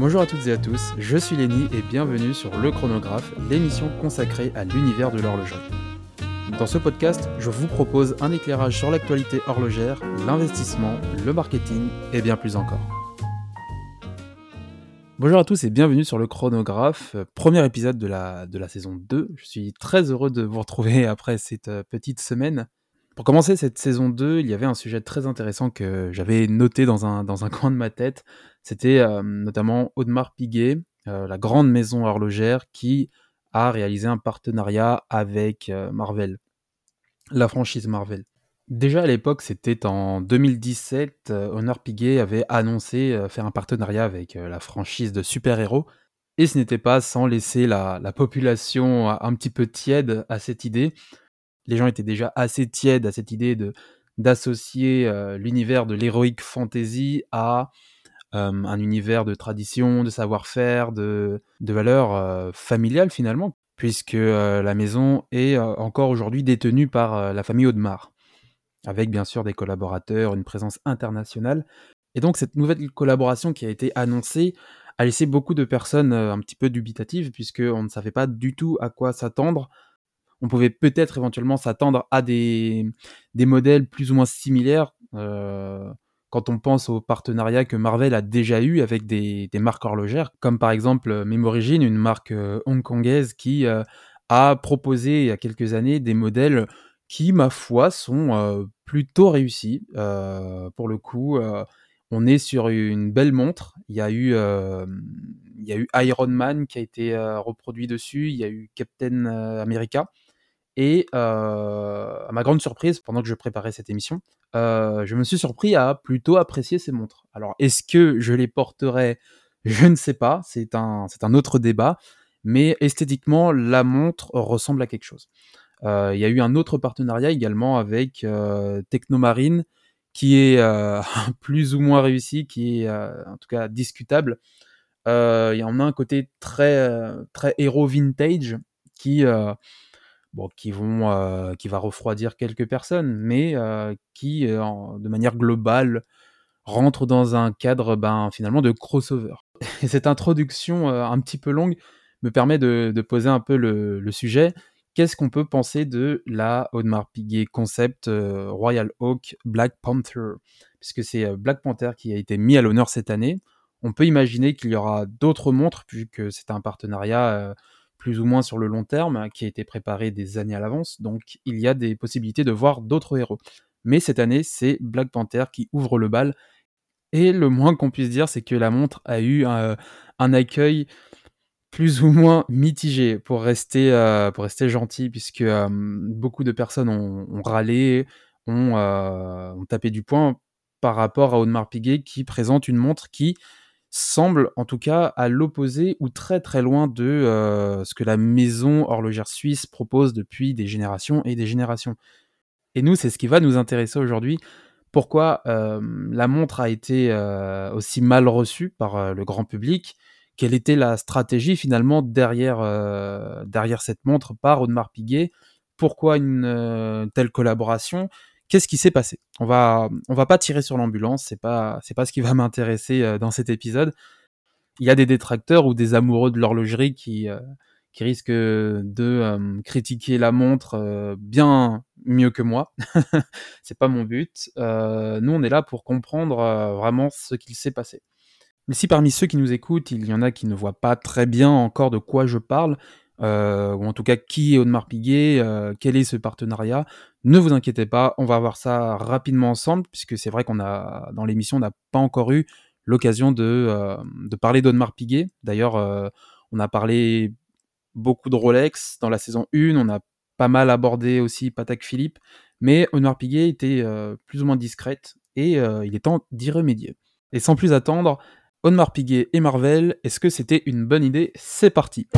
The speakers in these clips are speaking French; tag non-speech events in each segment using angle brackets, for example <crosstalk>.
Bonjour à toutes et à tous, je suis Lenny et bienvenue sur Le Chronographe, l'émission consacrée à l'univers de l'horlogerie. Dans ce podcast, je vous propose un éclairage sur l'actualité horlogère, l'investissement, le marketing et bien plus encore. Bonjour à tous et bienvenue sur le chronographe, premier épisode de la, de la saison 2. Je suis très heureux de vous retrouver <laughs> après cette euh, petite semaine. Pour commencer cette saison 2, il y avait un sujet très intéressant que j'avais noté dans un, <laughs> coin de ma tête. C'était euh, notamment Audemars Piguet, euh, la grande maison horlogère qui a réalisé un partenariat avec euh, Marvel, la franchise Marvel. Déjà à l'époque, c'était en 2017, Honor Piguet avait annoncé faire un partenariat avec la franchise de super-héros. Et ce n'était pas sans laisser la, la, population un petit peu tiède à cette idée les gens étaient déjà assez tièdes à cette idée de d'associer euh, l'univers de l'heroic fantasy à euh, un univers de tradition, de savoir-faire, de, de valeurs euh, familiales finalement, puisque la maison est encore aujourd'hui détenue par la famille Audemars, avec bien sûr des collaborateurs, une présence internationale. Et donc cette nouvelle collaboration qui a été annoncée a laissé beaucoup de personnes un petit peu dubitatives, puisqu'on ne savait pas du tout à quoi s'attendre on pouvait peut-être éventuellement s'attendre à des, modèles plus ou moins similaires euh, quand on pense aux partenariats que Marvel a déjà eu avec des, marques horlogères, comme par exemple Memorigine, une marque euh, hongkongaise qui euh, a proposé il y a quelques années des modèles qui, ma foi, sont plutôt réussis. pour le coup, on est sur une belle montre. Il y a eu Iron Man qui a été reproduit dessus. Il y a eu Captain America. Et à ma grande surprise, pendant que je préparais cette émission, je me suis surpris à plutôt apprécier ces montres. Alors, est-ce que je les porterai Je ne sais pas, c'est un, c'est un autre débat. Mais esthétiquement, la montre ressemble à quelque chose. Il y a eu un autre partenariat également avec Technomarine, qui est <laughs> plus ou moins réussi, qui est en tout cas discutable. il y en a un côté très, très héros vintage qui bon, qui, vont, euh, qui va refroidir quelques personnes, mais euh, qui, euh, de manière globale, rentre dans un cadre ben, finalement de crossover. Et cette introduction un petit peu longue me permet de, poser un peu le, sujet. Qu'est-ce qu'on peut penser de la Audemars Piguet concept Royal Oak Black Panther? Puisque c'est Black Panther qui a été mis à l'honneur cette année. On peut imaginer qu'il y aura d'autres montres, puisque c'est un partenariat plus ou moins sur le long terme, qui a été préparé des années à l'avance, donc il y a des possibilités de voir d'autres héros. Mais cette année, c'est Black Panther qui ouvre le bal, et le moins qu'on puisse dire, c'est que la montre a eu un, accueil plus ou moins mitigé, pour rester, euh, gentil, puisque euh, beaucoup de personnes ont, râlé, euh, ont, tapé du poing par rapport à Audemars Piguet, qui présente une montre qui semble en tout cas à l'opposé ou très très loin de euh, ce que la maison horlogère suisse propose depuis des générations et des générations. Et nous, c'est ce qui va nous intéresser aujourd'hui. Pourquoi euh, la montre a été euh, aussi mal reçue par le grand public? Quelle était la stratégie finalement derrière, derrière cette montre par Audemars Piguet? Pourquoi une telle collaboration? Qu'est-ce qui s'est passé? On va, on va pas tirer sur l'ambulance, c'est pas, c'est pas ce qui va <laughs> m'intéresser euh, dans cet épisode. Il y a des détracteurs ou des amoureux de l'horlogerie qui, euh, qui risquent de euh, critiquer la montre bien mieux que moi. <laughs> c'est pas mon but. nous, on est là pour comprendre vraiment ce qu'il s'est passé. Mais si parmi ceux qui nous écoutent, il y en a qui ne voient pas très bien encore de quoi je parle, euh, ou en tout cas qui est Audemars Piguet, euh, quel est ce partenariat? Ne vous inquiétez pas, on va voir ça rapidement ensemble, puisque c'est vrai qu'on a dans l'émission on n'a pas encore eu l'occasion de, euh, parler d'Audemars Piguet. D'ailleurs, on a parlé beaucoup de Rolex dans la saison 1, on a pas mal abordé aussi Patek Philippe, mais Audemars Piguet était plus ou moins discrète et il est temps d'y remédier. Et sans plus attendre, Audemars Piguet et Marvel, est-ce que c'était une bonne idée? C'est parti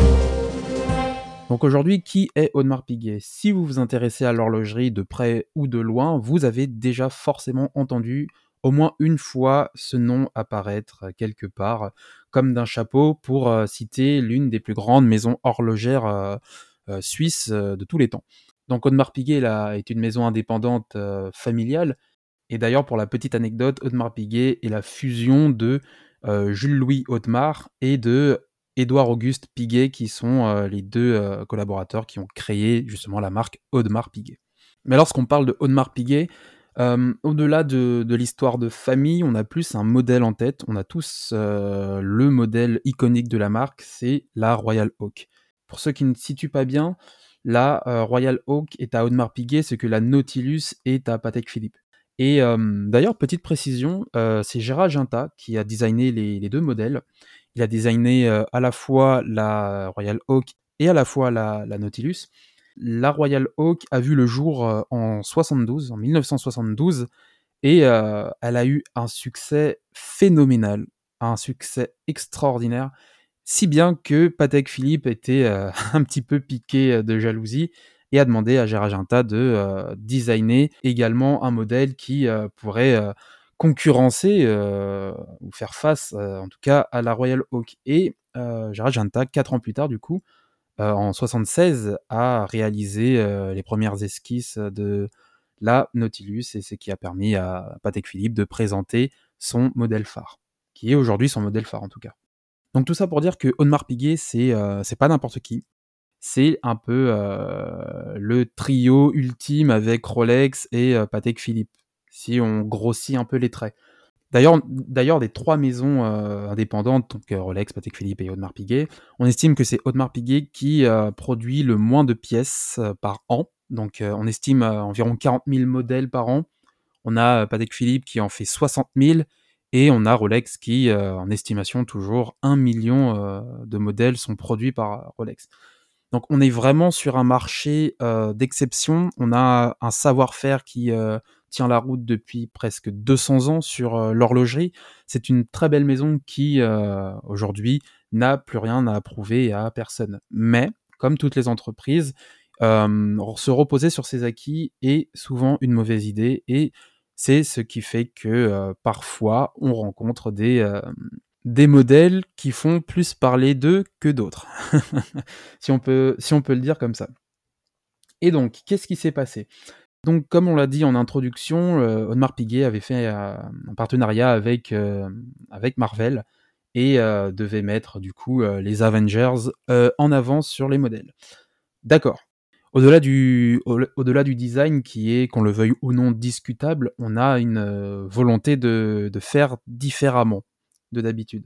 donc aujourd'hui, qui est Audemars Piguet? Si vous vous intéressez à l'horlogerie de près ou de loin, vous avez déjà forcément entendu au moins une fois ce nom apparaître quelque part, comme d'un chapeau, pour euh, citer l'une des plus grandes maisons horlogères euh, euh, suisses de tous les temps. Donc Audemars Piguet est une maison indépendante familiale, et d'ailleurs pour la petite anecdote, Audemars Piguet est la fusion de Jules-Louis Audemars et de Édouard Auguste Piguet, qui sont les deux collaborateurs qui ont créé justement la marque Audemars Piguet. Mais lorsqu'on parle de Audemars Piguet, au-delà de, l'histoire de famille, on a plus un modèle en tête. On a tous le modèle iconique de la marque, c'est la Royal Oak. Pour ceux qui ne situent pas bien, la Royal Oak est à Audemars Piguet, ce que la Nautilus est à Patek Philippe. Et d'ailleurs, petite précision, c'est Gérard Ginta qui a designé les, deux modèles. Il a designé à la fois la Royal Oak et à la fois la, Nautilus. La Royal Oak a vu le jour en 72, en 1972, et elle a eu un succès phénoménal, un succès extraordinaire, si bien que Patek Philippe était <laughs> un petit peu piqué de jalousie et a demandé à Gérard Ginta de euh, designer également un modèle qui euh, pourrait euh, concurrencer ou faire face, en tout cas, à la Royal Oak. Et Gérard Ginta, quatre ans plus tard, du coup, en 76, a réalisé les premières esquisses de la Nautilus et ce qui a permis à Patek Philippe de présenter son modèle phare, qui est aujourd'hui son modèle phare en tout cas. Donc tout ça pour dire que Audemars Piguet, c'est pas n'importe qui c'est un peu euh, le trio ultime avec Rolex et euh, Patek Philippe, si on grossit un peu les traits. D'ailleurs, des trois maisons euh, indépendantes, donc Rolex, Patek Philippe et Audemars Piguet, on estime que c'est Audemars Piguet qui produit le moins de pièces par an. Donc on estime environ 40 000 modèles par an. On a Patek Philippe qui en fait 60 000 et on a Rolex qui, en estimation toujours, 1 million de modèles sont produits par Rolex. Donc on est vraiment sur un marché euh, d'exception. On a un savoir-faire qui euh, tient la route depuis presque 200 ans sur euh, l'horlogerie. C'est une très belle maison qui aujourd'hui n'a plus rien à prouver à personne. Mais comme toutes les entreprises, se reposer sur ses acquis est souvent une mauvaise idée et c'est ce qui fait que parfois on rencontre des, des modèles qui font plus parler d'eux que d'autres, <laughs> si, on peut, le dire comme ça. Et donc, qu'est-ce qui s'est passé? Donc, comme on l'a dit en introduction, euh, Audemars Piguet avait fait euh, un partenariat avec, euh, Marvel et devait mettre du coup les Avengers en avant sur les modèles. D'accord. Au-delà du, design qui est, qu'on le veuille ou non, discutable, on a une volonté de faire différemment de d'habitude.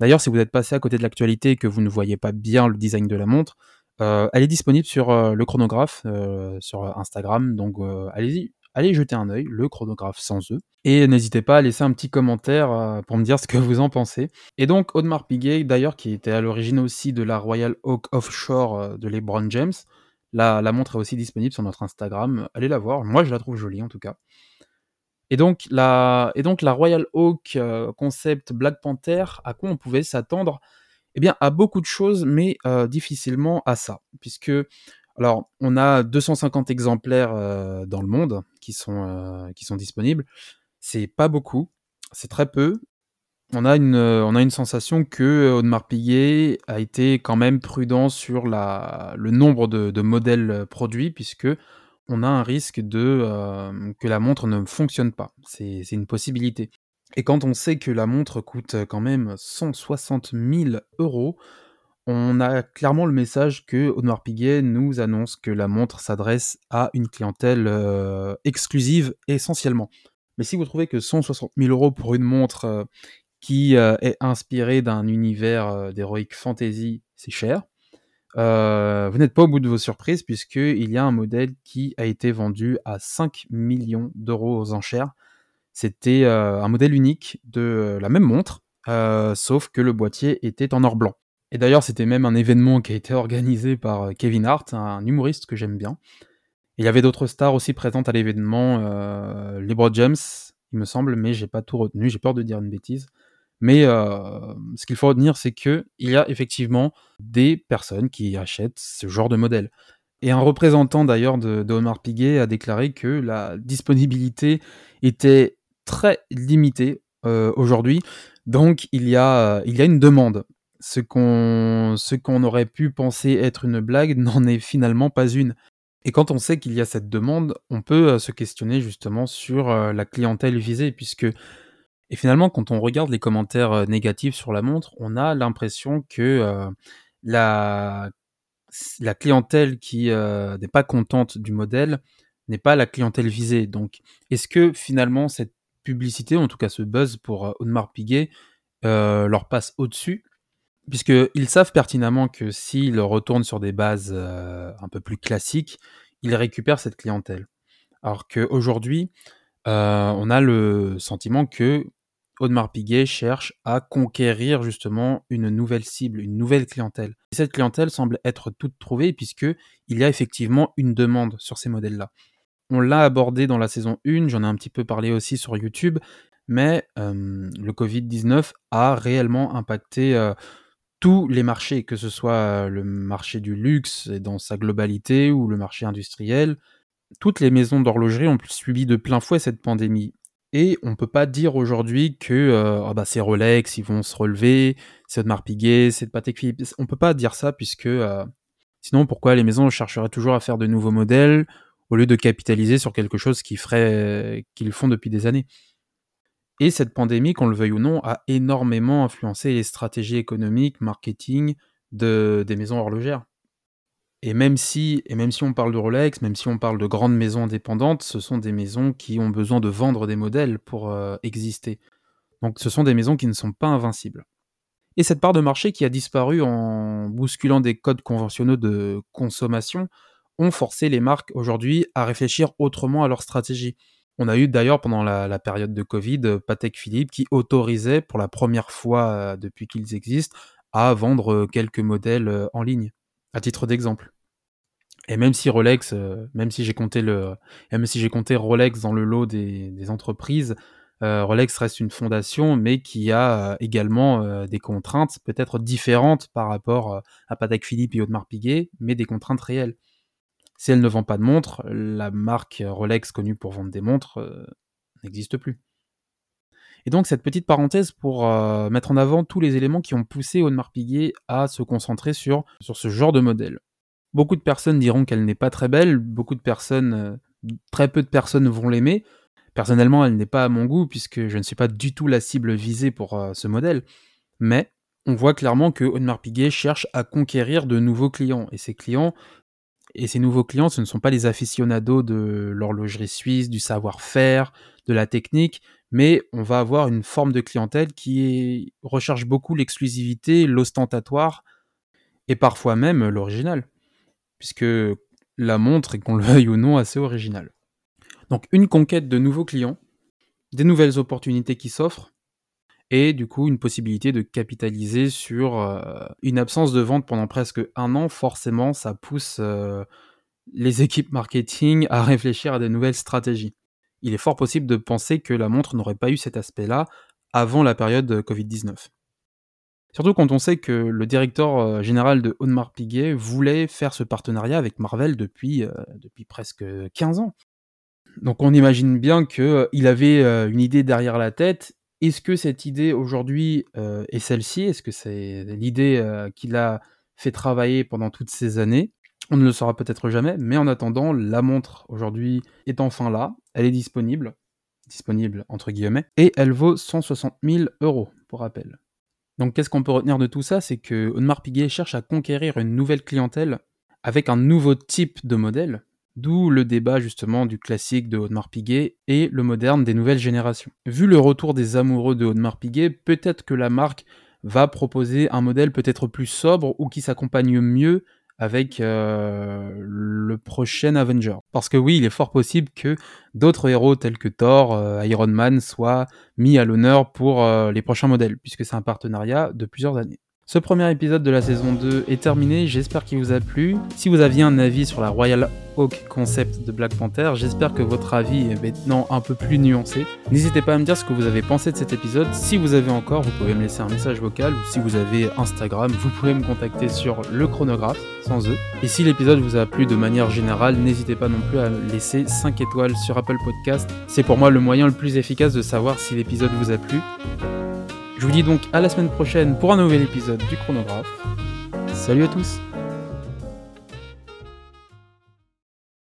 D'ailleurs, si vous êtes passé à côté de l'actualité et que vous ne voyez pas bien le design de la montre, euh, elle est disponible sur euh, le chronographe euh, sur Instagram, donc allez-y, allez jeter un œil, le chronographe sans eux. Et n'hésitez pas à laisser un petit commentaire pour me dire ce que vous en pensez. Et donc Audemars Piguet, d'ailleurs, qui était à l'origine aussi de la Royal Oak Offshore de LeBron James, la montre est aussi disponible sur notre Instagram. Allez la voir, moi je la trouve jolie en tout cas. Et donc, la, Royal Oak euh, concept Black Panther, à quoi on pouvait s'attendre? Eh bien, à beaucoup de choses, mais euh, difficilement à ça. Puisque, alors, on a 250 exemplaires euh, dans le monde qui sont, qui sont disponibles. C'est pas beaucoup, c'est très peu. On a une, on a une sensation que Audemars Piguet a été quand même prudent sur le nombre de modèles produits, puisque on a un risque de euh, que la montre ne fonctionne pas. C'est une possibilité. Et quand on sait que la montre coûte quand même 160 000 euros, on a clairement le message que Audemars Piguet nous annonce que la montre s'adresse à une clientèle euh, exclusive essentiellement. Mais si vous trouvez que 160 000 euros pour une montre euh, qui est inspirée d'un univers d'heroic fantasy, c'est cher, euh, vous n'êtes pas au bout de vos surprises puisqu'il y a un modèle qui a été vendu à 5 millions d'euros aux enchères. C'était euh, un modèle unique de la même montre, euh, sauf que le boîtier était en or blanc. Et d'ailleurs, c'était même un événement qui a été organisé par Kevin Hart, un humoriste que j'aime bien. il y avait d'autres stars aussi présentes à l'événement, euh, LeBron James, il me semble, mais j'ai pas tout retenu, j'ai peur de dire une bêtise. Mais euh, ce qu'il faut retenir, c'est que il y a effectivement des personnes qui achètent ce genre de modèle. Et un représentant d'ailleurs de, de Piguet a déclaré que la disponibilité était très limitée euh, aujourd'hui. Donc il y, a, il y a une demande. Ce qu'on, ce qu'on aurait pu penser être une blague <laughs> n'en est finalement pas une. Et quand on sait qu'il y a cette demande, on peut euh, se questionner justement sur la clientèle visée, puisque Et finalement, quand on regarde les commentaires euh, négatifs sur la montre, on a l'impression que euh, la, la clientèle qui euh, n'est pas contente du modèle n'est pas la clientèle visée. Donc, est-ce que finalement cette publicité, en tout cas ce buzz pour Audemars Piguet, leur passe au-dessus? Puisqu'ils savent pertinemment que s'ils retournent sur des bases un peu plus classiques, ils récupèrent cette clientèle. Alors qu'aujourd'hui, on a le sentiment que Audemars Piguet cherche à conquérir justement une nouvelle cible, une nouvelle clientèle. Et cette clientèle semble être toute trouvée puisque il y a effectivement une demande sur ces modèles-là. On l'a abordé dans la saison 1, j'en ai un petit peu parlé aussi sur YouTube, mais le Covid-19 a réellement impacté tous les marchés, que ce soit le marché du luxe dans sa globalité ou le marché industriel. Toutes les maisons d'horlogerie ont subi de plein fouet cette pandémie. Et on peut pas dire aujourd'hui que euh, ah bah c'est Rolex, ils vont se relever, c'est Audemars Piguet, c'est Patek Philippe. On peut pas dire ça puisque euh, sinon pourquoi les maisons chercheraient toujours à faire de nouveaux modèles au lieu de capitaliser sur quelque chose qu'ils font depuis des années? Et cette pandémie, qu'on le veuille ou non, a énormément influencé les stratégies économiques, marketing de, des maisons horlogères. Et même si, et même si on parle de Rolex, même si on parle de grandes maisons indépendantes, ce sont des maisons qui ont besoin de vendre des modèles pour euh, exister. Donc ce sont des maisons qui ne sont pas invincibles. Et cette part de marché qui a disparu en bousculant des codes conventionnels de consommation ont forcé les marques aujourd'hui à réfléchir autrement à leur stratégie. On a eu d'ailleurs pendant la, période de Covid Patek Philippe qui autorisait pour la première fois euh, depuis qu'ils existent à vendre quelques modèles en ligne à titre d'exemple. Et même si Rolex, euh, même si j'ai compté le, même si j'ai compté Rolex dans le lot des, entreprises, euh, Rolex reste une fondation, mais qui a euh, également des contraintes peut-être différentes par rapport à Patek Philippe et Audemars Piguet, mais des contraintes réelles. Si elle ne vend pas de montres, la marque Rolex connue pour vendre des montres n'existe plus. Et donc cette petite parenthèse pour euh, mettre en avant tous les éléments qui ont poussé Audemars Piguet à se concentrer sur, ce genre de modèle. Beaucoup de personnes diront qu'elle n'est pas très belle, beaucoup de personnes, euh, très peu de personnes vont l'aimer. Personnellement, elle n'est pas à mon goût puisque je ne suis pas du tout la cible visée pour euh, ce modèle. Mais on voit clairement que Audemars Piguet cherche à conquérir de nouveaux clients. Et ces clients, et ces nouveaux clients, ce ne sont pas les aficionados de l'horlogerie suisse, du savoir-faire, de la technique, mais on va avoir une forme de clientèle qui recherche beaucoup l'exclusivité, l'ostentatoire, et parfois même l'original, puisque la montre est, qu'on le veuille ou non, assez originale. Donc une conquête de nouveaux clients, des nouvelles opportunités qui s'offrent, et du coup une possibilité de capitaliser sur euh, une absence de vente pendant presque un an, forcément ça pousse euh, les équipes marketing à réfléchir à des nouvelles stratégies il est fort possible de penser que la montre n'aurait pas eu cet aspect-là avant la période Covid-19. Surtout quand on sait que le directeur euh, général de Audemars Piguet voulait faire ce partenariat avec Marvel depuis, depuis presque 15 ans. Donc on imagine bien qu'il avait une idée derrière la tête. Est-ce que cette idée aujourd'hui est celle-ci? Est-ce que c'est l'idée qu'il a fait travailler pendant toutes ces années? On ne le saura peut-être jamais, mais en attendant, la montre aujourd'hui est enfin là, elle est disponible, disponible entre guillemets, et elle vaut 160 000 euros, pour rappel. Donc qu'est-ce qu'on peut retenir de tout ça? C'est que Audemars Piguet cherche à conquérir une nouvelle clientèle avec un nouveau type de modèle, d'où le débat justement du classique de Audemars Piguet et le moderne des nouvelles générations. Vu le retour des amoureux de Audemars Piguet, peut-être que la marque va proposer un modèle peut-être plus sobre ou qui s'accompagne mieux avec euh, le prochain Avenger. Parce que oui, il est fort possible que d'autres héros tels que Thor, euh, Iron Man soient mis à l'honneur pour euh, les prochains modèles, puisque c'est un partenariat de plusieurs années. Ce premier épisode de la saison 2 est terminé, j'espère qu'il vous a plu. Si vous aviez un avis sur la Royal Oak concept de Black Panther, j'espère que votre avis est maintenant un peu plus nuancé. N'hésitez pas à me dire ce que vous avez pensé de cet épisode. Si vous avez encore, vous pouvez me laisser un message vocal ou si vous avez Instagram, vous pouvez me contacter sur le chronographe sans eux. Et si l'épisode vous a plu de manière générale, n'hésitez pas non plus à laisser 5 étoiles sur Apple Podcast. C'est pour moi le moyen le plus efficace de savoir si l'épisode vous a plu. Je vous dis donc à la semaine prochaine pour un nouvel épisode du chronographe. Salut à tous